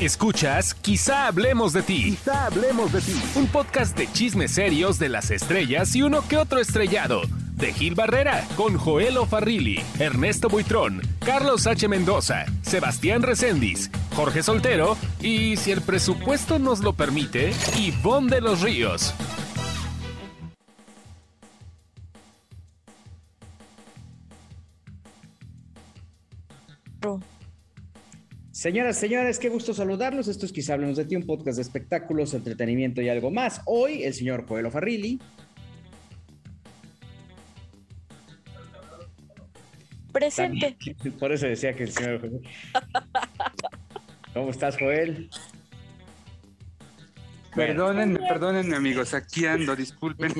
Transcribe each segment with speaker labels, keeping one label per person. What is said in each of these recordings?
Speaker 1: Escuchas Quizá hablemos de ti.
Speaker 2: Quizá hablemos de ti.
Speaker 1: Un podcast de chismes serios de las estrellas y uno que otro estrellado. De Gil Barrera, con Joel Farrilli, Ernesto Buitrón, Carlos H. Mendoza, Sebastián Recendis, Jorge Soltero y, si el presupuesto nos lo permite, Ivonne de los Ríos.
Speaker 2: Señoras, señores, qué gusto saludarlos. Esto es Quizá Hablemos de Ti, un podcast de espectáculos, entretenimiento y algo más. Hoy, el señor Joel Farrilli.
Speaker 3: Presente.
Speaker 2: También, por eso decía que el señor. ¿Cómo estás, Joel?
Speaker 4: Perdónenme, perdónenme, amigos. Aquí ando, disculpen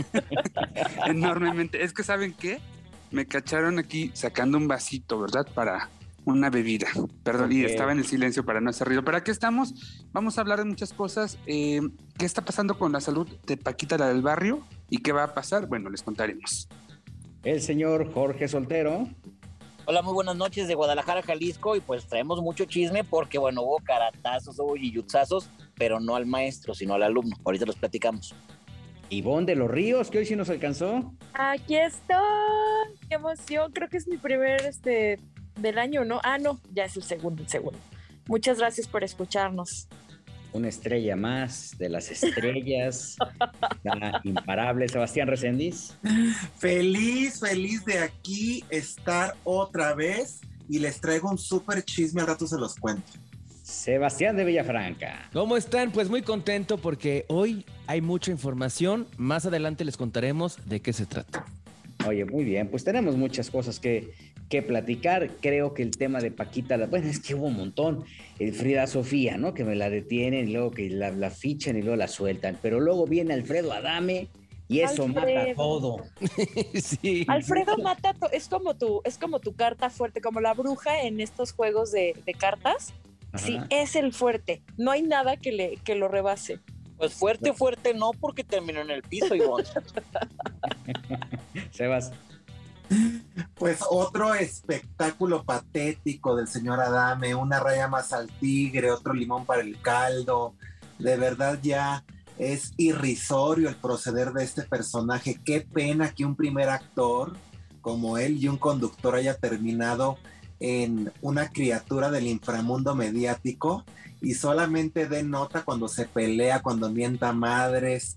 Speaker 4: enormemente. Es que, ¿saben qué? Me cacharon aquí sacando un vasito, ¿verdad? Para una bebida. Perdón, y estaba en el silencio para no hacer ruido. Pero aquí estamos. Vamos a hablar de muchas cosas. Eh, ¿Qué está pasando con la salud de Paquita, la del barrio? ¿Y qué va a pasar? Bueno, les contaremos.
Speaker 2: El señor Jorge Soltero.
Speaker 5: Hola, muy buenas noches de Guadalajara, Jalisco. Y pues traemos mucho chisme porque, bueno, hubo caratazos, hubo yuyutzazos, pero no al maestro, sino al alumno. Ahorita los platicamos.
Speaker 2: Ivonne de los Ríos, que hoy sí nos alcanzó.
Speaker 3: Aquí estoy. Qué emoción. Creo que es mi primer este del año, ¿no? Ah, no, ya es el segundo, el segundo. Muchas gracias por escucharnos.
Speaker 2: Una estrella más de las estrellas, la imparable Sebastián Recendis.
Speaker 6: Feliz, feliz de aquí estar otra vez y les traigo un súper chisme, al rato se los cuento.
Speaker 2: Sebastián de Villafranca.
Speaker 7: ¿Cómo están? Pues muy contento porque hoy hay mucha información. Más adelante les contaremos de qué se trata.
Speaker 2: Oye, muy bien, pues tenemos muchas cosas que, que platicar. Creo que el tema de Paquita, la, bueno, es que hubo un montón. El Frida Sofía, ¿no? Que me la detienen y luego que la, la fichan y luego la sueltan. Pero luego viene Alfredo Adame y eso
Speaker 3: Alfredo.
Speaker 2: mata todo.
Speaker 7: sí.
Speaker 3: Alfredo mata, es como tu, es como tu carta fuerte, como la bruja en estos juegos de, de cartas. Sí,
Speaker 2: Ajá.
Speaker 3: es el fuerte. No hay nada que le que lo rebase.
Speaker 5: Pues fuerte, fuerte no, porque terminó en el piso, Ivonne.
Speaker 2: Sebas,
Speaker 6: Pues otro espectáculo patético del señor Adame, una raya más al tigre, otro limón para el caldo. De verdad ya es irrisorio el proceder de este personaje. Qué pena que un primer actor como él y un conductor haya terminado en una criatura del inframundo mediático y solamente dé nota cuando se pelea, cuando mienta madres.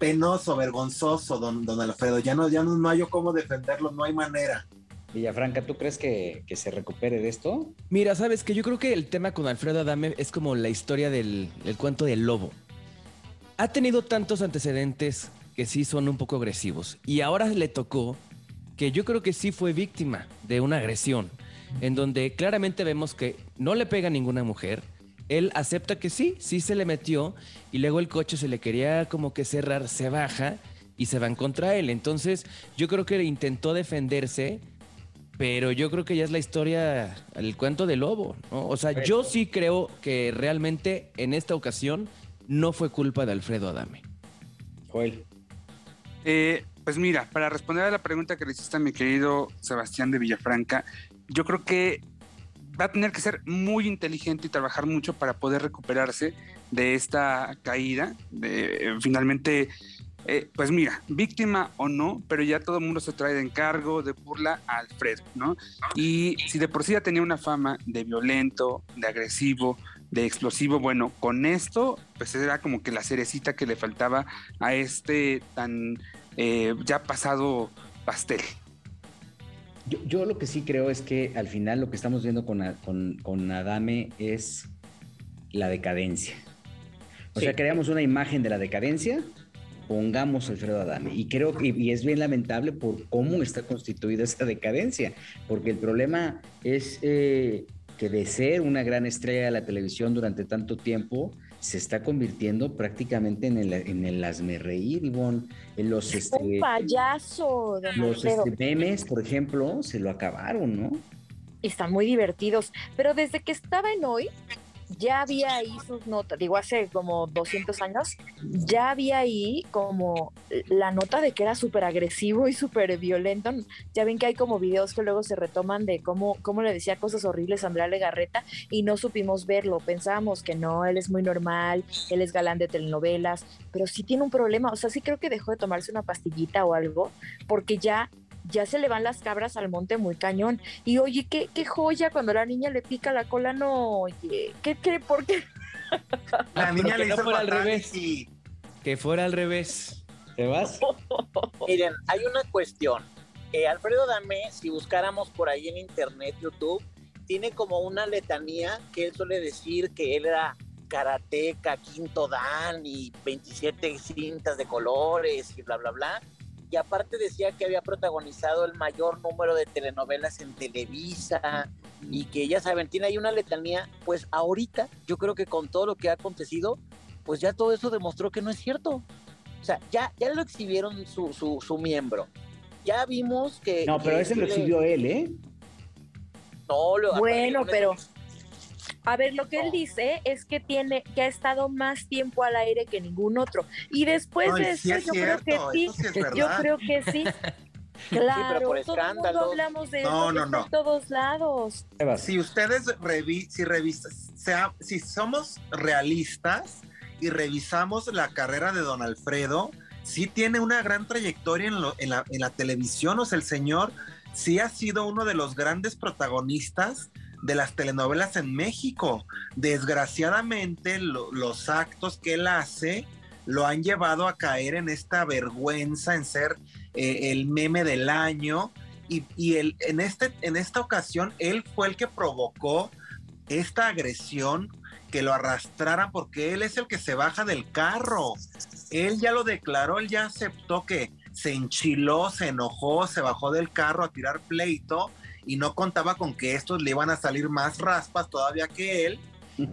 Speaker 6: Penoso, vergonzoso, don, don Alfredo. Ya no, ya no, no hay yo cómo defenderlo, no hay manera.
Speaker 2: Villafranca, ¿tú crees que, que se recupere de esto?
Speaker 7: Mira, sabes que yo creo que el tema con Alfredo Adame es como la historia del el cuento del lobo. Ha tenido tantos antecedentes que sí son un poco agresivos. Y ahora le tocó que yo creo que sí fue víctima de una agresión, en donde claramente vemos que no le pega a ninguna mujer. Él acepta que sí, sí se le metió y luego el coche se le quería como que cerrar, se baja y se van contra él. Entonces yo creo que intentó defenderse, pero yo creo que ya es la historia, el cuento del lobo, ¿no? O sea, yo sí creo que realmente en esta ocasión no fue culpa de Alfredo Adame.
Speaker 2: Joel.
Speaker 4: Eh, pues mira, para responder a la pregunta que le hiciste a mi querido Sebastián de Villafranca, yo creo que va a tener que ser muy inteligente y trabajar mucho para poder recuperarse de esta caída. De, eh, finalmente, eh, pues mira, víctima o no, pero ya todo el mundo se trae de encargo, de burla a Alfredo, ¿no? Y si de por sí ya tenía una fama de violento, de agresivo, de explosivo, bueno, con esto, pues era como que la cerecita que le faltaba a este tan eh, ya pasado pastel.
Speaker 2: Yo, yo lo que sí creo es que al final lo que estamos viendo con, con, con Adame es la decadencia. O
Speaker 5: Sí.
Speaker 2: sea, creamos una imagen de la decadencia, pongamos a Alfredo Adame. Y creo que y es bien lamentable por cómo está constituida esa decadencia, porque el problema es eh, que de ser una gran estrella de la televisión durante tanto tiempo, se está convirtiendo prácticamente en el, en el hazme reír, Ivonne, en los,
Speaker 3: Un
Speaker 2: este,
Speaker 3: payaso, don
Speaker 2: los este, memes, por ejemplo, se lo acabaron, ¿no?
Speaker 3: Están muy divertidos. Pero desde que estaba en hoy, ya había ahí sus notas, digo, hace como 200 años, ya había ahí como la nota de que era súper agresivo y súper violento. Ya ven que hay como videos que luego se retoman de cómo, cómo le decía cosas horribles a Andrea Legarreta y no supimos verlo. Pensábamos que no, él es muy normal, él es galán de telenovelas, pero sí tiene un problema. O sea, sí creo que dejó de tomarse una pastillita o algo, porque ya ya se le van las cabras al monte muy cañón. Y oye, qué, qué joya cuando la niña le pica la cola, no, oye, ¿qué, qué, por qué?
Speaker 6: La niña le
Speaker 7: no fuera al revés.
Speaker 6: y
Speaker 7: Que fuera al revés.
Speaker 2: ¿Te vas?
Speaker 5: Miren, hay una cuestión. Eh, Alfredo Dame, si buscáramos por ahí en internet, YouTube, tiene como una letanía que él suele decir que él era karateca, quinto dan y 27 cintas de colores y bla, bla, bla. Y aparte decía que había protagonizado el mayor número de telenovelas en Televisa y que ya saben, tiene ahí una letanía. Pues ahorita yo creo que con todo lo que ha acontecido, pues ya todo eso demostró que no es cierto. O sea, ya, ya lo exhibieron su, su, su miembro. Ya vimos que...
Speaker 2: No, pero
Speaker 5: que
Speaker 2: ese lo
Speaker 5: le-
Speaker 2: exhibió él, ¿eh?
Speaker 5: No, lo-
Speaker 3: Bueno, pero a ver, lo que él dice es que tiene, que ha estado más tiempo al aire que ningún otro. Y después
Speaker 6: Ay,
Speaker 3: de
Speaker 6: sí
Speaker 3: eso,
Speaker 6: es
Speaker 3: yo
Speaker 6: cierto,
Speaker 3: creo que sí.
Speaker 6: sí
Speaker 3: Yo creo que sí.
Speaker 5: pero
Speaker 3: Claro,
Speaker 5: por
Speaker 3: todo el mundo
Speaker 5: escándalos.
Speaker 3: hablamos de
Speaker 6: No,
Speaker 3: eso,
Speaker 6: no, no.
Speaker 3: en todos lados.
Speaker 6: Si ustedes revi si revisas, sea, si somos realistas y revisamos la carrera de Don Alfredo, sí tiene una gran trayectoria en, lo- en la, en la televisión. O sea, el señor sí ha sido uno de los grandes protagonistas de las telenovelas en México. Desgraciadamente, lo- los actos que él hace lo han llevado a caer en esta vergüenza, en ser eh, el meme del año. Y, este, en esta ocasión, él fue el que provocó esta agresión, que lo arrastraran, porque él es el que se baja del carro. Él ya lo declaró, él ya aceptó que se enchiló, se enojó, se bajó del carro a tirar pleito y no contaba con que estos le iban a salir más raspas todavía que él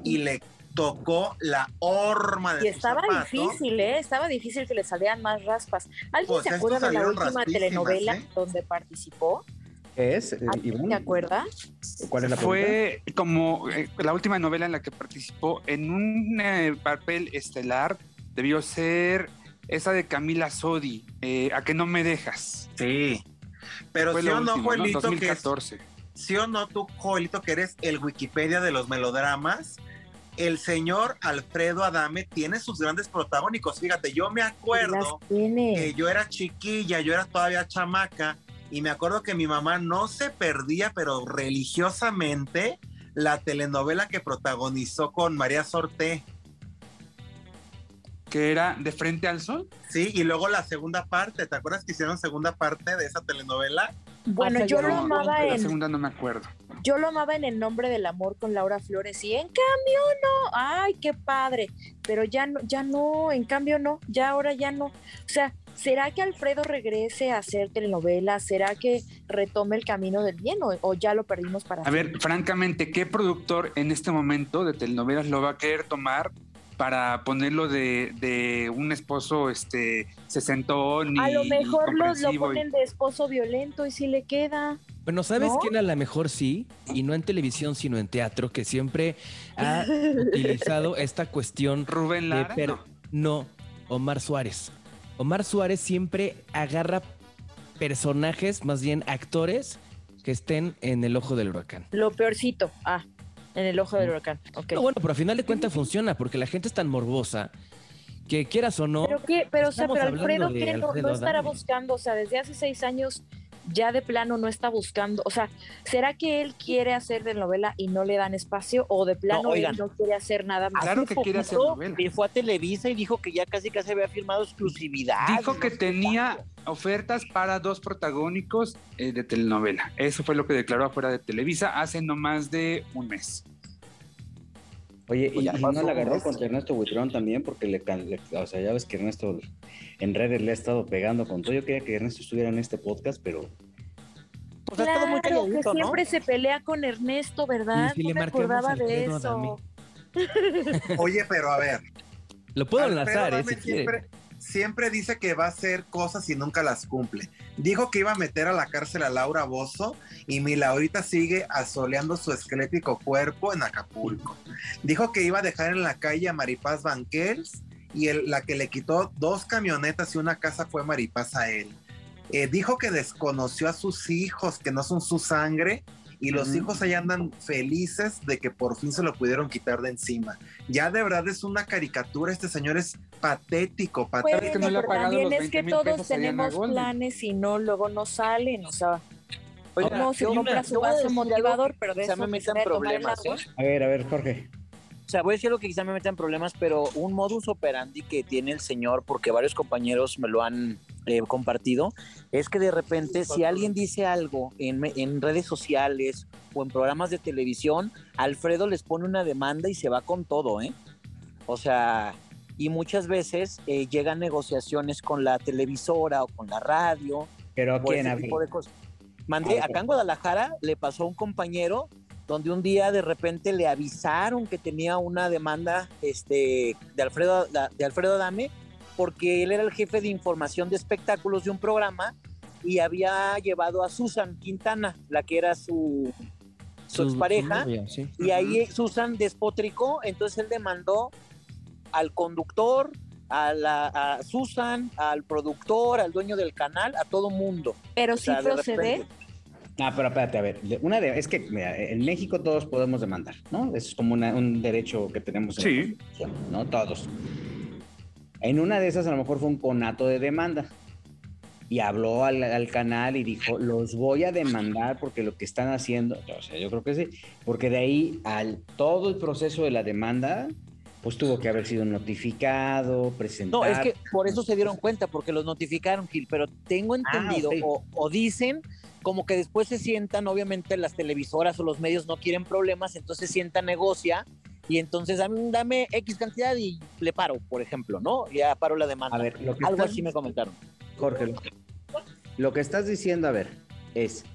Speaker 6: y le tocó la horma de
Speaker 3: Y estaba
Speaker 6: zapato.
Speaker 3: difícil, ¿eh? Estaba difícil que le salieran más raspas. ¿Alguien
Speaker 6: Pues
Speaker 3: se acuerda de la última telenovela
Speaker 6: ¿eh?
Speaker 3: donde participó?
Speaker 2: ¿Qué es? eh,
Speaker 3: ¿Alguien
Speaker 2: Ivonne?
Speaker 3: se acuerda?
Speaker 2: ¿Cuál es la pregunta?
Speaker 4: Fue como eh, la última novela en la que participó en un eh, papel estelar. Debió ser esa de Camila Sodi, eh, ¿A que no me dejas?
Speaker 6: Sí. Pero
Speaker 4: Fue
Speaker 6: sí o no,
Speaker 4: último, ¿no?
Speaker 6: Joelito, que es
Speaker 4: 2014.
Speaker 6: ¿Sí o no tú, Joelito, que eres el Wikipedia de los melodramas? El señor Alfredo Adame tiene sus grandes protagónicos. Fíjate, yo me acuerdo que yo era chiquilla, yo era todavía chamaca, y me acuerdo que mi mamá no se perdía, pero religiosamente, la telenovela que protagonizó con María Sorté.
Speaker 4: Que era De Frente al Sol.
Speaker 6: Sí, y luego la segunda parte, ¿te acuerdas que hicieron segunda parte de esa telenovela?
Speaker 3: Bueno,
Speaker 5: Ah,
Speaker 3: yo lo amaba
Speaker 4: La
Speaker 3: en
Speaker 4: segunda no me acuerdo.
Speaker 3: yo lo amaba en El nombre del amor con Laura Flores y en cambio no, ay, qué padre, pero ya no, ya no, en cambio no, ya ahora ya no. O sea, ¿será que Alfredo regrese a hacer telenovelas? ¿Será que retome el camino del bien o, o ya lo perdimos para
Speaker 4: A ver, francamente, ¿qué productor en este momento de telenovelas lo va a querer tomar para ponerlo de, de un esposo este sesentón y
Speaker 3: A lo mejor lo, lo ponen de esposo violento y si le queda.
Speaker 7: Bueno, ¿sabes
Speaker 3: ¿No?
Speaker 7: quién a lo mejor sí? Y no en televisión, sino en teatro, que siempre ha utilizado esta cuestión
Speaker 4: Rubén
Speaker 7: de
Speaker 4: Lara.
Speaker 7: per-
Speaker 4: no.
Speaker 7: no, Omar Suárez. Omar Suárez siempre agarra personajes, más bien actores, que estén en el ojo del huracán.
Speaker 3: Lo peorcito. Ah, en el ojo del huracán. Ok.
Speaker 7: No, bueno, pero a final de cuentas funciona, porque la gente es tan morbosa que quieras o no,
Speaker 3: Pero qué, pero o sea, pero Alfredo, ¿qué? No, no estará buscando, o sea, desde hace seis años ya de plano no está buscando, o sea, ¿será que él quiere hacer de novela y no le dan espacio o de plano
Speaker 5: oigan.
Speaker 3: él no quiere hacer nada más?
Speaker 4: Claro que quiere hacer novela.
Speaker 5: y Fue a Televisa y dijo que ya casi casi había firmado exclusividad.
Speaker 4: Dijo que
Speaker 5: No
Speaker 4: tenía ofertas para dos protagónicos eh, de telenovela. Eso fue lo que declaró afuera de Televisa hace no más de un mes.
Speaker 2: Oye,
Speaker 5: Pues
Speaker 2: y, y no la agarró contra Ernesto Buitrón también, porque le, can- le- o sea, ya ves que Ernesto en redes le ha estado pegando con todo. Yo quería que Ernesto estuviera en este podcast, pero
Speaker 5: Pues ha estado muy
Speaker 3: Claro, que
Speaker 5: calladito, ¿no?
Speaker 3: siempre se pelea con Ernesto, ¿verdad?
Speaker 7: Y si
Speaker 3: no
Speaker 7: le
Speaker 3: me acordaba de eso.
Speaker 6: Oye, pero a ver,
Speaker 7: lo puedo
Speaker 6: Alfredo
Speaker 7: enlazar, ¿eh? Si quiere.
Speaker 6: Siempre, dice que va a hacer cosas y nunca las cumple. Dijo que iba a meter a la cárcel a Laura Bozo y mi Laurita sigue asoleando su esquelético cuerpo en Acapulco. Dijo que iba a dejar en la calle a Maripaz Banquels y la que le quitó dos camionetas y una casa fue Maripaz a él. Eh, dijo que desconoció a sus hijos, que no son su sangre, y los hijos ahí andan felices de que por fin se lo pudieron quitar de encima. Ya de verdad es una caricatura, este señor es patético, patético.
Speaker 3: Bueno, pero también es que todos tenemos planes y no, luego no salen, o sea... no, se compra su vaso motivador, pero de eso
Speaker 5: me metan problemas. ¿eh?
Speaker 2: A ver, a ver, Jorge.
Speaker 5: O sea, voy a decir lo que quizá me meta en problemas, pero un modus operandi que tiene el señor, porque varios compañeros me lo han eh, compartido, es que de repente si alguien dice algo en, en, redes sociales o en programas de televisión, Alfredo les pone una demanda y se va con todo, ¿eh? O sea, y muchas veces eh, llegan negociaciones con la televisora o con la radio.
Speaker 2: Pero ¿a quién?
Speaker 5: Mandé, acá en Guadalajara le pasó a un compañero donde un día de repente le avisaron que tenía una demanda este, de, Alfredo, de Alfredo Adame, porque él era el jefe de información de espectáculos de un programa y había llevado a Susan Quintana, la que era su, su, expareja, y ahí Susan despotricó, entonces él demandó al conductor, a, la, a Susan, al productor, al dueño del canal, a todo mundo.
Speaker 3: Pero si procede.
Speaker 2: Ah, pero espérate, a ver, una de, es que mira, en México todos podemos demandar, ¿no? Es como un derecho que tenemos.
Speaker 4: En
Speaker 2: sí. ¿No? Todos. En una de esas a lo mejor fue un conato de demanda. Y habló al, canal y dijo, los voy a demandar porque lo que están haciendo, o sea, yo creo que sí, porque de ahí al todo el proceso de la demanda, pues tuvo que haber sido notificado, presentado.
Speaker 5: No, es que por eso se dieron cuenta, porque los notificaron, Gil, pero tengo ah, entendido, o, o, dicen como que después se sientan, obviamente las televisoras o los medios no quieren problemas, entonces sienta negocia y entonces dame, dame, X cantidad y le paro, por ejemplo, ¿no? Ya paro la demanda.
Speaker 2: A ver,
Speaker 5: algo así me comentaron.
Speaker 2: Jorge, lo que estás diciendo, a ver, es,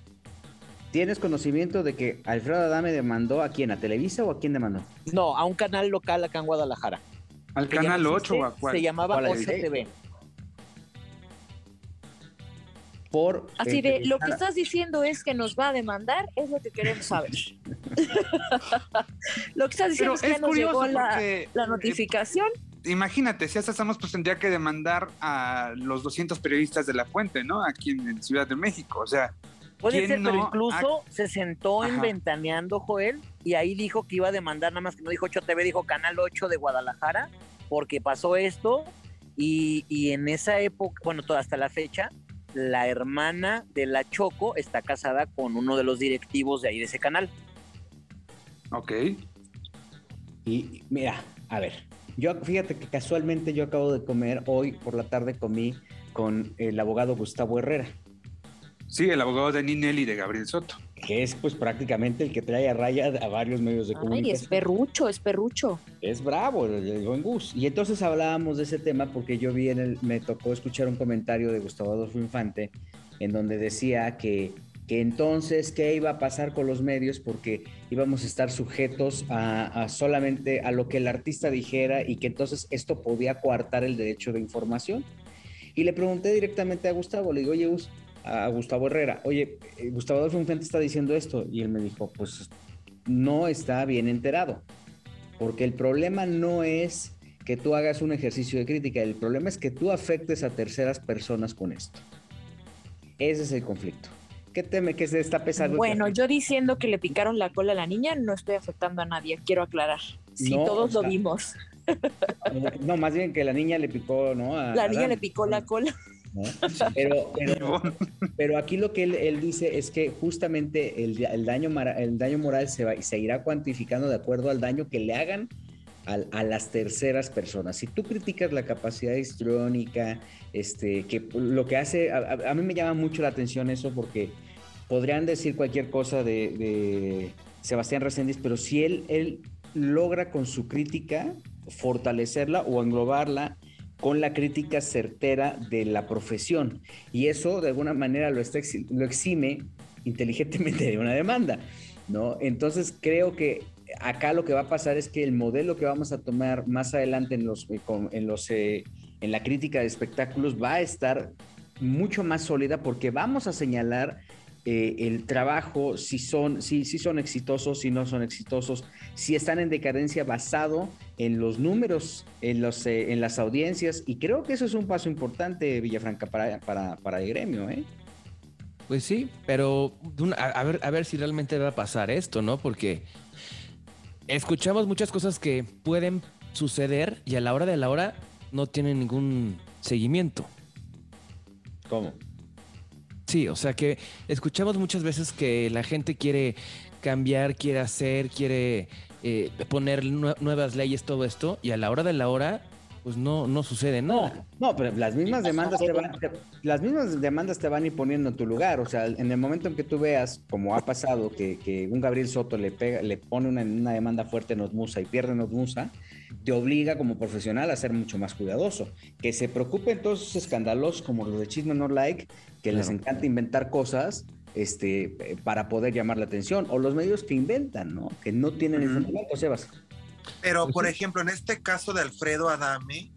Speaker 2: ¿tienes conocimiento de que Alfredo Adame demandó a quién? ¿A Televisa o a quién demandó?
Speaker 5: No, a un canal local acá en Guadalajara.
Speaker 4: ¿Al canal 8 o a cuál?
Speaker 5: Se llamaba OCTV.
Speaker 3: Así de, lo que estás diciendo es que nos va a demandar, es lo que queremos saber. lo que estás diciendo es que nos llegó la, eh, notificación.
Speaker 4: imagínate, si hasta estamos, pues tendría que demandar a los 200 periodistas de La Fuente, ¿no? Aquí en, Ciudad de México, o sea...
Speaker 5: Puede ser, pero incluso se sentó en Ventaneando, Joel, y ahí dijo que iba a demandar, nada más que no dijo 8 TV, dijo Canal 8 de Guadalajara, porque pasó esto, y, y en esa época, bueno, hasta la fecha, la hermana de la Choco está casada con uno de los directivos de ahí de ese canal.
Speaker 4: Ok.
Speaker 2: Y mira, a ver, yo fíjate que casualmente yo acabo de comer, hoy por la tarde comí con el abogado Gustavo Herrera.
Speaker 4: Sí, el abogado de Ninel y de Gabriel Soto.
Speaker 2: Que es pues prácticamente el que trae a raya a varios medios de comunicación.
Speaker 3: Ay, es perrucho, es perrucho.
Speaker 2: Es bravo, el buen Gus. Y entonces hablábamos de ese tema porque yo vi en el, me tocó escuchar un comentario de Gustavo Adolfo Infante en donde decía que, que entonces qué iba a pasar con los medios porque íbamos a estar sujetos a, a solamente a lo que el artista dijera y que entonces esto podía coartar el derecho de información. Y le pregunté directamente a Gustavo, le digo, oye, Gus, a Gustavo Herrera, oye, eh, Gustavo Adolfo Infante está diciendo esto, y él me dijo, pues no está bien enterado, porque el problema no es que tú hagas un ejercicio de crítica, el problema es que tú afectes a terceras personas con esto. Ese es el conflicto. ¿Qué teme que se está pesando?
Speaker 3: Bueno, yo diciendo que le picaron la cola a la niña, no estoy afectando a nadie, quiero aclarar. Sí, todos lo vimos.
Speaker 2: No, más bien que la niña le picó, ¿no?
Speaker 3: la niña le picó la cola.
Speaker 2: Pero, pero, aquí lo que él, dice es que justamente el, daño, el daño moral se, va, se irá cuantificando de acuerdo al daño que le hagan a, las terceras personas. Si tú criticas la capacidad histriónica, este, que lo que hace, a, mí me llama mucho la atención eso porque podrían decir cualquier cosa de, Sebastián Reséndiz, pero si él, él logra con su crítica fortalecerla o englobarla con la crítica certera de la profesión. Y eso de alguna manera lo, exime inteligentemente de una demanda, ¿no? Entonces creo que acá lo que va a pasar es que el modelo que vamos a tomar más adelante en los, en los, eh, en la crítica de espectáculos va a estar mucho más sólida porque vamos a señalar eh, el trabajo, si son, si, si son exitosos, si no son exitosos, si están en decadencia basado en los números, en, los, eh, en las audiencias, y creo que eso es un paso importante, Villafranca, para, para, para el gremio, ¿eh?
Speaker 7: Pues sí, pero a, a, ver, a ver si realmente va a pasar esto, ¿no? Porque escuchamos muchas cosas que pueden suceder y a la hora de la hora no tienen ningún seguimiento.
Speaker 2: ¿Cómo?
Speaker 7: Sí, o sea que escuchamos muchas veces que la gente quiere cambiar, quiere hacer, quiere eh, poner nuevas leyes, todo esto, y a la hora de la hora, pues no, no sucede nada.
Speaker 2: No, no, pero las mismas demandas te van, te, las mismas demandas te van imponiendo en tu lugar. O sea, en el momento en que tú veas, como ha pasado, que, que un Gabriel Soto le pega, le pone una, una demanda fuerte en Osmusa y pierde en Osmusa, te obliga como profesional a ser mucho más cuidadoso. Que se preocupen todos esos escándalos como los de Chisme No Like, que claro. les encanta inventar cosas este, para poder llamar la atención, o los medios que inventan, ¿no? Que no tienen el fundamento, Sebas.
Speaker 6: Pero, por ejemplo, en este caso de Alfredo Adame,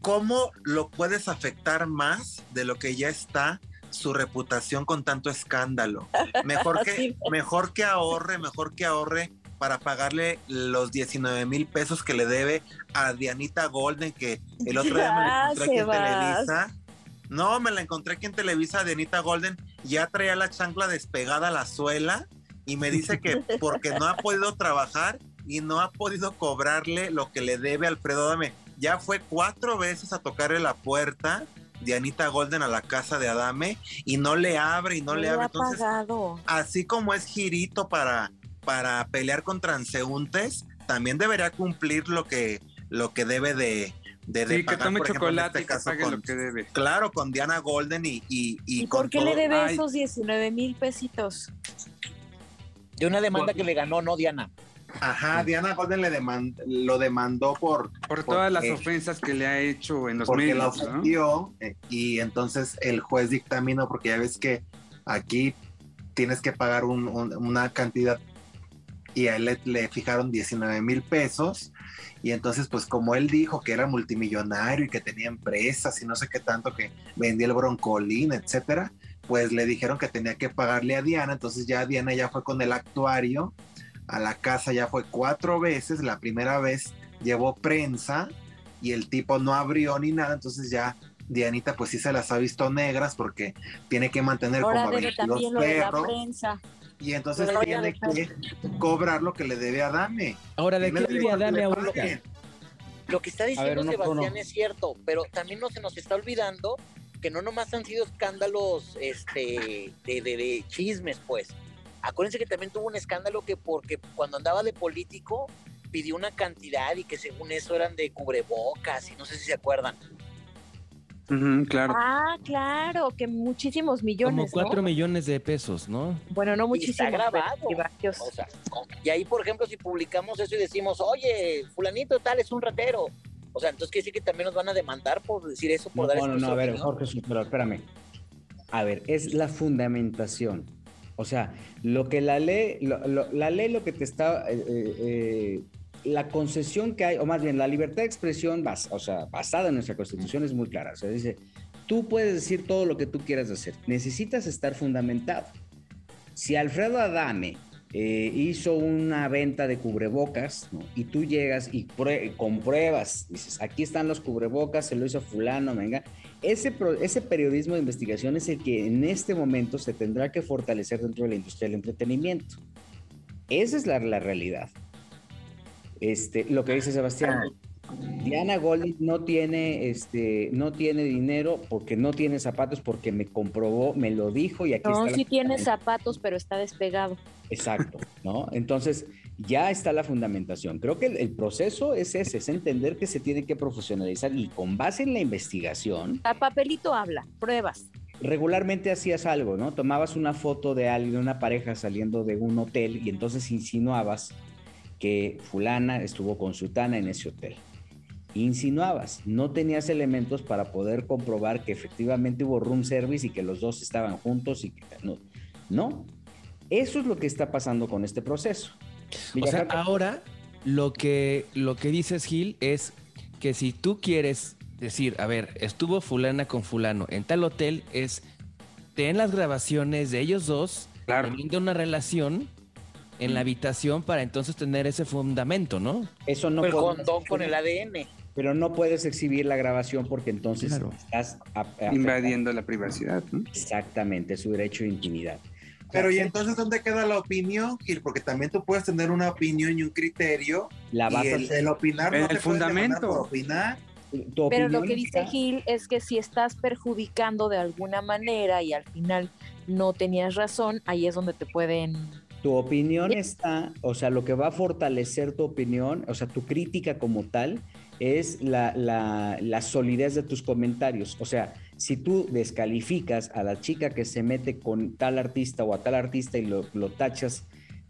Speaker 6: ¿cómo lo puedes afectar más de lo que ya está su reputación con tanto escándalo? Mejor que, mejor que ahorre, mejor que ahorre para pagarle los 19 mil pesos que le debe a Dianita Golden, que el otro día me la encontré aquí en Televisa. No, me la encontré aquí en Televisa, Dianita Golden, ya traía la chancla despegada a la suela y me dice que porque no ha podido trabajar y no ha podido cobrarle lo que le debe Alfredo Adame. Ya fue cuatro veces a tocarle la puerta de Anita Golden a la casa de Adame y no le abre y no,
Speaker 3: no
Speaker 6: le abre.
Speaker 3: Entonces, pagado.
Speaker 6: así como es girito para, para pelear con transeúntes, también debería cumplir lo que, lo que debe de, de, de
Speaker 4: sí,
Speaker 6: pagar,
Speaker 4: que tome
Speaker 6: por
Speaker 4: chocolate
Speaker 6: este
Speaker 4: y que pague
Speaker 6: con,
Speaker 4: lo que debe.
Speaker 6: Claro, con Diana Golden y, y, y,
Speaker 3: ¿Y
Speaker 6: con
Speaker 3: por qué
Speaker 6: todo.
Speaker 3: le debe
Speaker 4: Ay.
Speaker 3: esos 19 mil pesitos?
Speaker 5: De una demanda que le ganó, no Diana.
Speaker 6: Ajá, Diana Golden le demand, lo demandó por...
Speaker 4: Por todas las ofensas que le ha hecho en los
Speaker 6: porque la ofendió eh, y entonces el juez dictaminó, porque ya ves que aquí tienes que pagar un- un- una cantidad y a él le, le fijaron 19 mil pesos y entonces pues como él dijo que era multimillonario y que tenía empresas y no sé qué tanto que vendía el broncolín, etcétera, pues le dijeron que tenía que pagarle a Diana, entonces ya Diana ya fue con el actuario a la casa ya fue cuatro veces, la primera vez llevó prensa y el tipo no abrió ni nada, entonces ya Dianita pues sí se las ha visto negras porque tiene que mantener
Speaker 3: Ahora
Speaker 6: como a
Speaker 3: debe
Speaker 6: 22
Speaker 3: también lo de la
Speaker 6: perros.
Speaker 3: prensa.
Speaker 6: Y entonces
Speaker 3: Pero
Speaker 6: tiene que cobrar lo que le debe a Dame.
Speaker 7: Ahora, ¿de qué vive Adame
Speaker 6: le
Speaker 7: ahorita?
Speaker 5: Lo que está diciendo
Speaker 2: ver, uno por
Speaker 5: Sebastián
Speaker 2: uno.
Speaker 5: es cierto, pero también no se nos está olvidando que no nomás han sido escándalos este, de, de- de chismes, pues. Acuérdense que también tuvo un escándalo que porque cuando andaba de político pidió una cantidad y que según eso eran de cubrebocas y no sé si se acuerdan.
Speaker 4: Claro.
Speaker 3: Ah, claro, que muchísimos
Speaker 7: Como
Speaker 3: millones,
Speaker 7: cuatro
Speaker 3: ¿no?
Speaker 7: millones de pesos, ¿no?
Speaker 3: Bueno, no
Speaker 5: Y
Speaker 3: muchísimos.
Speaker 5: está
Speaker 3: pero
Speaker 5: grabado. O sea, y ahí, por ejemplo, si publicamos eso y decimos, oye, fulanito tal es un ratero. O sea, entonces quiere decir que también nos van a demandar por decir eso, por
Speaker 2: No,
Speaker 5: dar
Speaker 2: no, no, a ver. Jorge, pero espérame. A ver, es la fundamentación. O sea, lo que la ley, lo- lo- la ley lo que te está, eh, eh, eh, la concesión que hay, o más bien la libertad de expresión, bas- o sea, basada en nuestra constitución es muy clara. O sea, dice, tú puedes decir todo lo que tú quieras hacer, necesitas estar fundamentado. Si Alfredo Adame eh, hizo una venta de cubrebocas, y tú llegas y prue- compruebas, dices, aquí están los cubrebocas, se lo hizo fulano, venga, ese, ese periodismo de investigación es el que en este momento se tendrá que fortalecer dentro de la industria del entretenimiento. Esa es la realidad. Este, lo que dice Sebastián. Diana Golden no tiene, este, no tiene dinero porque no tiene zapatos, porque me comprobó, me lo dijo y aquí
Speaker 3: No,
Speaker 2: está. la
Speaker 3: sí tiene zapatos, pero está despegado.
Speaker 2: Exacto, ¿no? Entonces, ya está la fundamentación. Creo que el, el proceso es ese, es entender que se tiene que profesionalizar y con base en la investigación,
Speaker 3: A papelito habla, pruebas.
Speaker 2: regularmente hacías algo, ¿no? Tomabas una foto de alguien, de una pareja saliendo de un hotel y entonces insinuabas que fulana estuvo con sutana en ese hotel. Insinuabas, no tenías elementos para poder comprobar que efectivamente hubo room service y que los dos estaban juntos y que no. No, eso es lo que está pasando con este proceso.
Speaker 7: O sea, ahora lo que, lo que dices, Gil, es que si tú quieres decir, a ver, estuvo fulana con fulano en tal hotel, es ten las grabaciones de ellos dos
Speaker 4: Claro.
Speaker 7: teniendo una relación en la habitación para entonces tener ese fundamento, ¿no?
Speaker 2: Eso no
Speaker 5: el condón con el ADN.
Speaker 2: Pero no puedes exhibir la grabación porque entonces
Speaker 7: Claro.
Speaker 2: estás a- a-
Speaker 4: Invadiendo la privacidad. ¿no?
Speaker 2: Exactamente, su derecho de intimidad.
Speaker 6: Pero ¿y entonces dónde queda la opinión, Gil? Porque también tú puedes tener una opinión y un criterio.
Speaker 2: La vas
Speaker 6: y
Speaker 2: a
Speaker 6: el, el opinar no
Speaker 4: el
Speaker 6: llamar
Speaker 4: fundamento.
Speaker 6: por opinar.
Speaker 2: tu
Speaker 3: Pero lo que dice Gil es que si estás perjudicando de alguna manera y al final no tenías razón, ahí es donde te pueden...
Speaker 2: Tu opinión está, o sea, lo que va a fortalecer tu opinión, o sea, tu crítica como tal, es la, la- la solidez de tus comentarios. O sea, si tú descalificas a la chica que se mete con tal artista o a tal artista y lo, lo tachas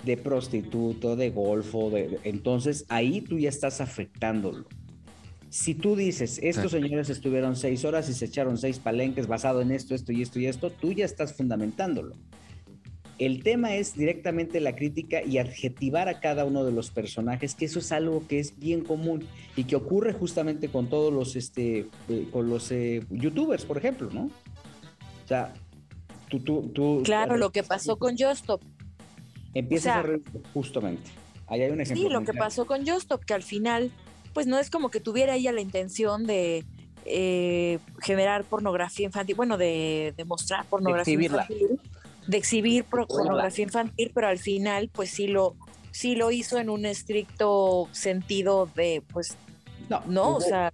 Speaker 2: de prostituto, de golfo, de, de- entonces ahí tú ya estás afectándolo. Si tú dices, estos señores estuvieron seis horas y se echaron seis palenques basado en esto, esto y esto y esto, tú ya estás fundamentándolo. El tema es directamente la crítica y adjetivar a cada uno de los personajes, que eso es algo que es bien común y que ocurre justamente con todos los, este, eh, con los eh, youtubers, por ejemplo, ¿no? O sea, tú, tú, tú
Speaker 3: Claro, lo que pasó con Justop.
Speaker 2: empiezas
Speaker 3: o sea,
Speaker 2: a reír justamente. Ahí hay un ejemplo.
Speaker 3: Sí, lo que
Speaker 2: claro.
Speaker 3: pasó con Justop, que al final, pues no es como que tuviera ella la intención de eh, generar pornografía infantil, bueno, de, de mostrar pornografía
Speaker 5: exhibirla.
Speaker 3: infantil, de exhibir pornografía infantil, pero al final, pues sí lo, sí lo hizo en un estricto sentido de, pues,
Speaker 2: No,
Speaker 3: no, o sea,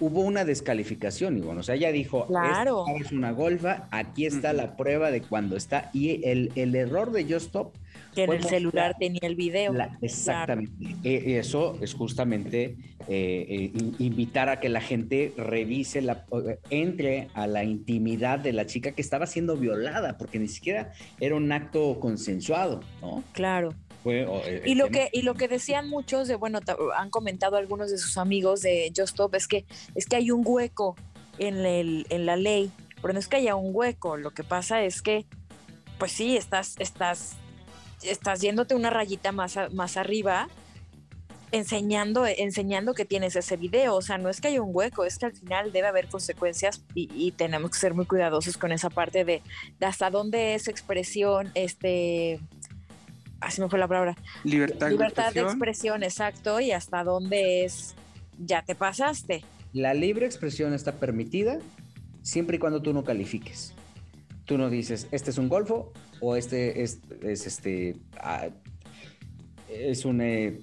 Speaker 2: hubo una descalificación, Ivonne. O sea, ella dijo,
Speaker 3: Claro.
Speaker 2: "Esta es una golfa, aquí está la prueba de cuando está. Y el, el error de Just Stop
Speaker 3: que en el celular tenía el video.
Speaker 2: la- exactamente. Eh, eso es justamente eh, eh, in- invitar a que la gente revise, la, eh, entre a la intimidad de la chica que estaba siendo violada, porque ni siquiera era un acto consensuado, ¿no?
Speaker 3: Claro. Y lo que, y lo que decían muchos de, bueno, han comentado algunos de sus amigos de Just Stop, es que, es que hay un hueco en, el, en la ley, pero no es que haya un hueco, lo que pasa es que, pues sí, estás, estás, estás yéndote una rayita más, a- más arriba, enseñando, enseñando que tienes ese video, o sea, no es que haya un hueco, es que al final debe haber consecuencias y, y tenemos que ser muy cuidadosos con esa parte de, de hasta dónde es expresión, este, así me fue la palabra,
Speaker 4: Libertad,
Speaker 3: Libertad de
Speaker 4: expresión.
Speaker 3: expresión, exacto, y hasta dónde es, ya te pasaste.
Speaker 2: La libre expresión está permitida siempre y cuando tú no califiques. Tú no dices, este es un golfo o este es, es este, ah, es un eh,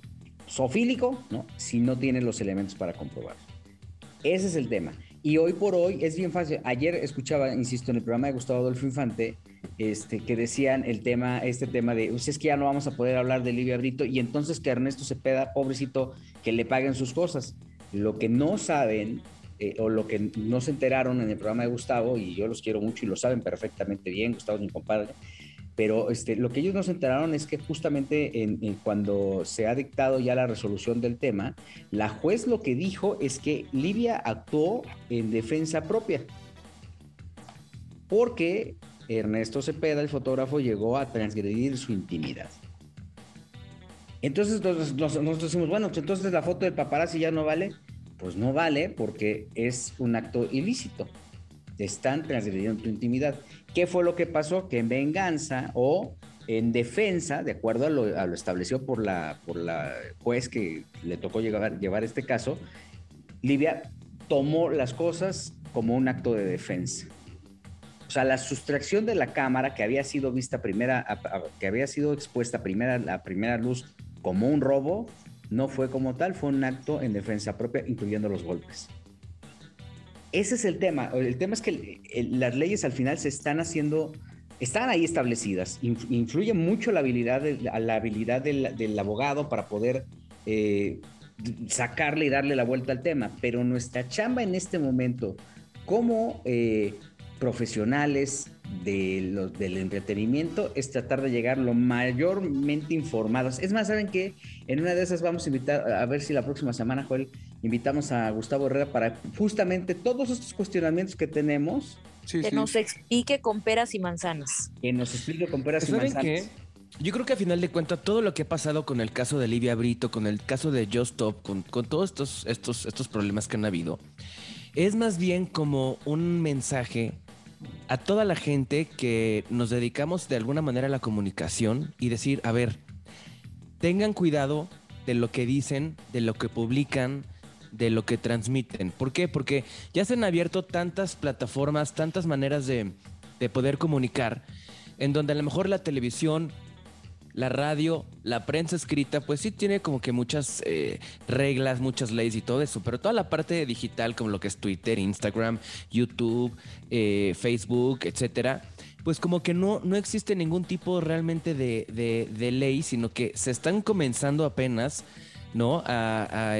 Speaker 2: zoofílico, ¿no? Si no tiene los elementos para comprobarlo. Ese es el tema. Y hoy por hoy es bien fácil. Ayer escuchaba, insisto, en el programa de Gustavo Adolfo Infante, este, que decían el tema, este tema de, "Pues es que ya no vamos a poder hablar de Livia Brito y entonces que Ernesto Cepeda, pobrecito, que le paguen sus cosas. Lo que no saben eh, o lo que no se enteraron en el programa de Gustavo, y yo los quiero mucho y lo saben perfectamente bien, Gustavo es mi compadre, pero este, lo que ellos no se enteraron es que justamente en, cuando se ha dictado ya la resolución del tema, la juez lo que dijo es que Livia actuó en defensa propia, porque Ernesto Cepeda, el fotógrafo, llegó a transgredir su intimidad. Entonces nosotros, nos- nosotros decimos, bueno, entonces la foto del paparazzi ya no vale. Pues no vale porque es un acto ilícito. Están transgrediendo tu intimidad. ¿Qué fue lo que pasó? Que en venganza o en defensa, de acuerdo a lo, establecido por la, por la juez que le tocó llevar, llevar este caso, Livia tomó las cosas como un acto de defensa. O sea, la sustracción de la cámara que había sido vista primera, que había sido expuesta primera, a primera luz como un robo, no fue como tal, fue un acto en defensa propia, incluyendo los golpes. Ese es el tema. El tema es que el- las leyes al final se están haciendo, están ahí establecidas. Inf- influye mucho la habilidad, la habilidad del, del abogado para poder eh, sacarle y darle la vuelta al tema. Pero nuestra chamba en este momento, como eh, profesionales de los, del entretenimiento, es tratar de llegar lo mayormente informados. Es más, ¿saben qué? En una de esas vamos a invitar, a ver si la próxima semana, Joel, invitamos a Gustavo Herrera para justamente todos estos cuestionamientos que tenemos,
Speaker 4: Sí,
Speaker 3: Que
Speaker 4: sí.
Speaker 3: nos explique con peras y manzanas.
Speaker 2: que nos explique con peras y
Speaker 7: ¿Saben
Speaker 2: manzanas.
Speaker 7: qué? Yo creo que a final de cuentas todo lo que ha pasado con el caso de Livia Brito, con el caso de Just Stop, con, con todos estos, estos, estos problemas que han habido, es más bien como un mensaje a toda la gente que nos dedicamos de alguna manera a la comunicación y decir, a ver, tengan cuidado de lo que dicen, de lo que publican, de lo que transmiten. ¿Por qué? Porque ya se han abierto tantas plataformas, tantas maneras de, de poder comunicar, en donde a lo mejor la televisión la radio, la prensa escrita, pues sí tiene como que muchas eh, reglas, muchas leyes y todo eso, pero toda la parte digital, como lo que es Twitter, Instagram, YouTube, eh, Facebook, etcétera, pues como que no, no existe ningún tipo realmente de, de, ley, sino que se están comenzando apenas. ¿no? A,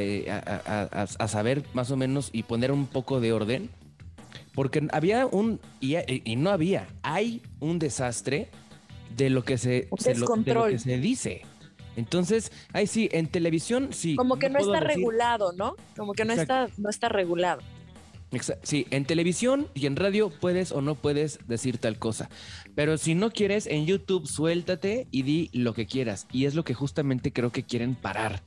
Speaker 7: a, saber más o menos y poner un poco de orden. Porque había un, y, y no había, hay un desastre de lo que se, que se dice. Entonces, ahí sí, en televisión sí.
Speaker 3: Como que no, está regulado, ¿no? Como que no está, no está regulado.
Speaker 7: Sí, en televisión y en radio puedes o no puedes decir tal cosa. Pero si no quieres, en YouTube suéltate y di lo que quieras. Y es lo que justamente creo que quieren parar.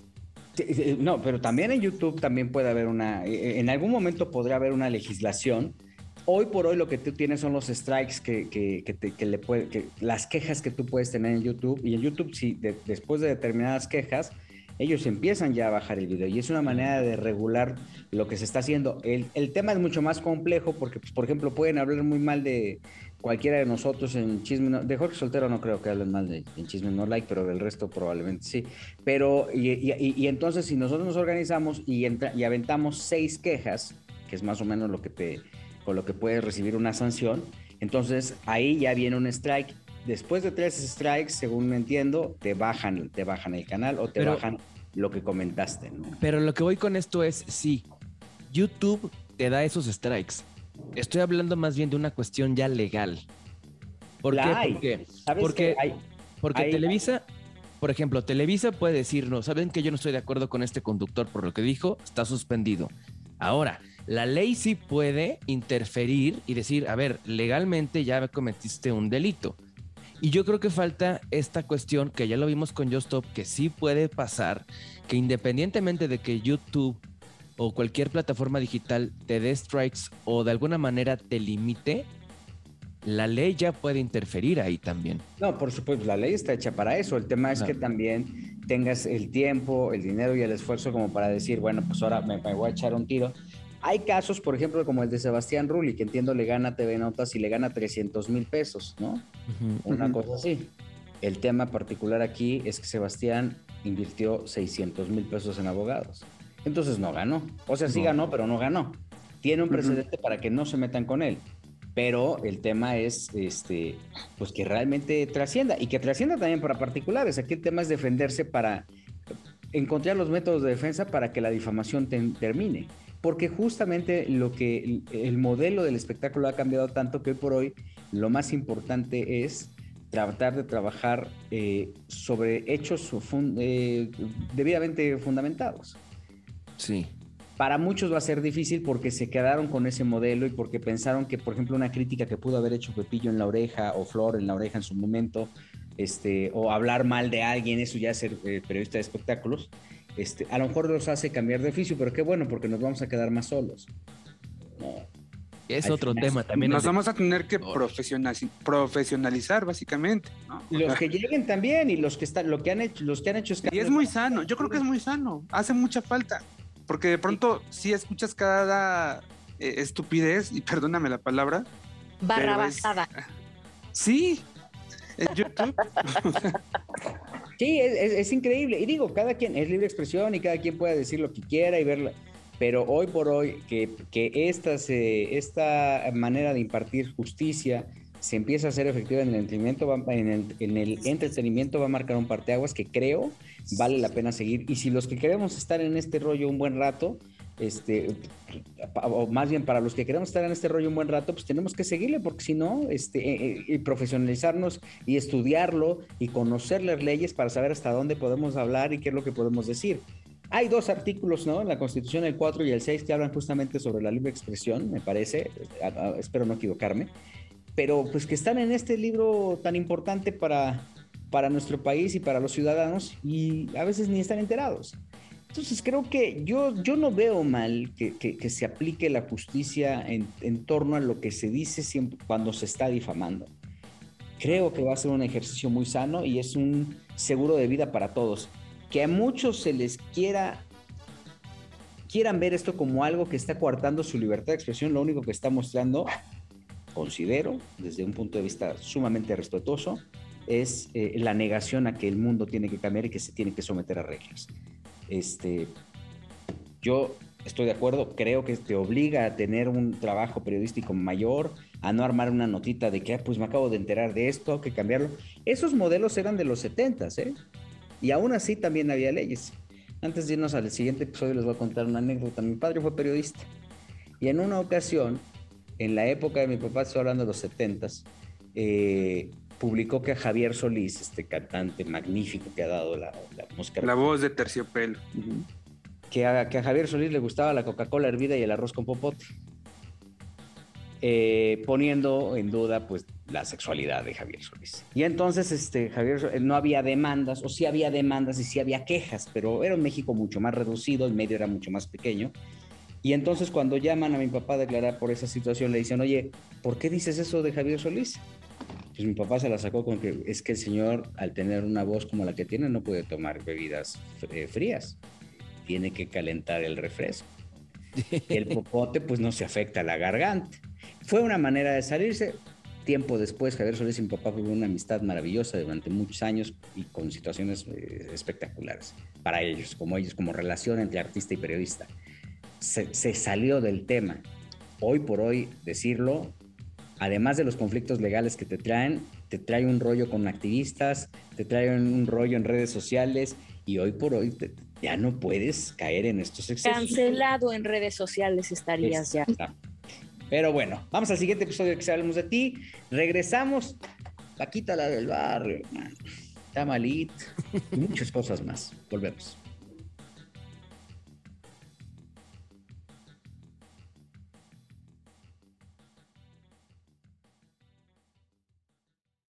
Speaker 2: no, pero también en YouTube también puede haber una, eh, en algún momento podría haber una legislación hoy por hoy lo que tú tienes son los strikes que, que, le puede, que las quejas que tú puedes tener en YouTube. Y en YouTube, si después de determinadas quejas, ellos empiezan ya a bajar el video. Y es una manera de regular lo que se está haciendo. El, el tema es mucho más complejo porque, pues, por ejemplo, pueden hablar muy mal de cualquiera de nosotros en Chisme. No, de Jorge Soltero no creo que hablen mal de en Chisme No Like, pero del resto probablemente sí. Pero, y, y, y entonces, si nosotros nos organizamos y, entra, y aventamos seis quejas, que es más o menos lo que te lo que puedes recibir una sanción. Entonces ahí ya viene un strike. Después de tres strikes, según me entiendo, te bajan, te bajan el canal o te bajan lo que comentaste.
Speaker 7: Pero lo que voy con esto es, sí, YouTube te da esos strikes. Estoy hablando más bien de una cuestión ya legal. ¿Por qué? Porque, porque, Televisa, por ejemplo, Televisa puede decir, no, saben que yo no estoy de acuerdo con este conductor por lo que dijo, está suspendido. Ahora, la ley sí puede interferir y decir, a ver, legalmente ya cometiste un delito. Y yo creo que falta esta cuestión que ya lo vimos con Justop, que sí puede pasar, que independientemente de que YouTube o cualquier plataforma digital te dé strikes o de alguna manera te limite, la ley ya puede interferir ahí también.
Speaker 2: No, por supuesto, la ley está hecha para eso. El tema es que también tengas el tiempo, el dinero y el esfuerzo como para decir, bueno, pues ahora me, me voy a echar un tiro hay casos, por ejemplo, como el de Sebastián Rulli, que entiendo le gana TV Notas y le gana 300 mil pesos, ¿no? Una cosa así. El tema particular aquí es que Sebastián invirtió 600 mil pesos en abogados. Entonces no ganó. O sea, sí ganó, pero no ganó. Tiene un precedente para que no se metan con él. Pero el tema es este, pues que realmente trascienda y que trascienda también para particulares. Aquí el tema es defenderse para encontrar los métodos de defensa para que la difamación termine porque justamente lo que el modelo del espectáculo ha cambiado tanto que hoy por hoy lo más importante es tratar de trabajar eh, sobre hechos eh, debidamente fundamentados.
Speaker 7: Sí.
Speaker 2: Para muchos va a ser difícil porque se quedaron con ese modelo y porque pensaron que, por ejemplo, una crítica que pudo haber hecho Pepillo en la oreja o Flor en la oreja en su momento, este, o hablar mal de alguien, eso ya es ser eh, periodista de espectáculos, este, a lo mejor los hace cambiar de oficio, pero qué bueno, porque nos vamos a quedar más solos.
Speaker 7: Es otro tema también.
Speaker 4: Nos vamos a tener que profesionalizar, básicamente.
Speaker 2: Los que lleguen también, y los que están, lo que han hecho, los que han hecho
Speaker 4: Y es muy sano, yo creo que es muy sano, hace mucha falta. Porque de pronto si escuchas cada eh, estupidez, y perdóname la palabra.
Speaker 3: Barrabasada.
Speaker 4: Sí, en YouTube.
Speaker 2: Sí, es, increíble. Y digo, cada quien es libre expresión y cada quien puede decir lo que quiera y verla. Pero hoy por hoy, que, que esta, manera de impartir justicia se empieza a hacer efectiva en el entretenimiento, va, en el entretenimiento va a marcar un parteaguas que creo vale la pena seguir. Y si los que queremos estar en este rollo un buen rato, este, o más bien para los que queremos estar en este rollo un buen rato, pues tenemos que seguirle, porque si no, este, eh, eh, profesionalizarnos y estudiarlo y conocer las leyes para saber hasta dónde podemos hablar y qué es lo que podemos decir. Hay dos artículos, ¿no? En la Constitución, el 4 y el 6, que hablan justamente sobre la libre expresión, me parece, espero no equivocarme, pero pues que están en este libro tan importante para, para nuestro país y para los ciudadanos y a veces ni están enterados. Entonces creo que yo, yo no veo mal que, que, se aplique la justicia en, en, torno a lo que se dice siempre cuando se está difamando. Creo que va a ser un ejercicio muy sano y es un seguro de vida para todos. Que a muchos se les quiera quieran ver esto como algo que está coartando su libertad de expresión, lo único que está mostrando, considero, desde un punto de vista sumamente respetuoso, es eh, la negación a que el mundo tiene que cambiar y que se tiene que someter a reglas. Este, yo estoy de acuerdo, creo que te obliga a tener un trabajo periodístico mayor, a no armar una notita de que, ah, pues me acabo de enterar de esto, que cambiarlo. Esos modelos eran de los 70, ¿eh? Y aún así también había leyes. Antes de irnos al siguiente episodio les voy a contar una anécdota. Mi padre fue periodista y en una ocasión, en la época de mi papá, estoy hablando de los 70s, eh, publicó que a Javier Solís, este cantante magnífico que ha dado la,
Speaker 4: música. La voz de terciopelo.
Speaker 2: que, a, que a Javier Solís le gustaba la Coca-Cola hervida y el arroz con popote. Eh, poniendo en duda pues la sexualidad de Javier Solís. Y entonces este, Javier no había demandas, o sí había demandas y sí había quejas, pero era un México mucho más reducido, el medio era mucho más pequeño. Y entonces cuando llaman a mi papá a declarar por esa situación, le dicen, oye, ¿por qué dices eso de Javier Solís? Pues mi papá se la sacó con que es que el señor, al tener una voz como la que tiene, no puede tomar bebidas eh, frías. Tiene que calentar el refresco. el popote, pues no se afecta a la garganta. Fue una manera de salirse. Tiempo después, Javier Solís y mi papá fue una amistad maravillosa durante muchos años y con situaciones eh, espectaculares para ellos, como ellos, como relación entre artista y periodista. Se, se salió del tema. Hoy por hoy, decirlo, además de los conflictos legales que te traen, te trae un rollo con activistas, te trae un rollo en redes sociales y hoy por hoy ya no puedes caer en estos excesos.
Speaker 3: Cancelado en redes sociales estarías ya.
Speaker 2: Pero bueno, vamos al siguiente episodio que hablemos de ti. Regresamos. Paquita la del barrio, Está malito. Y muchas cosas más. Volvemos.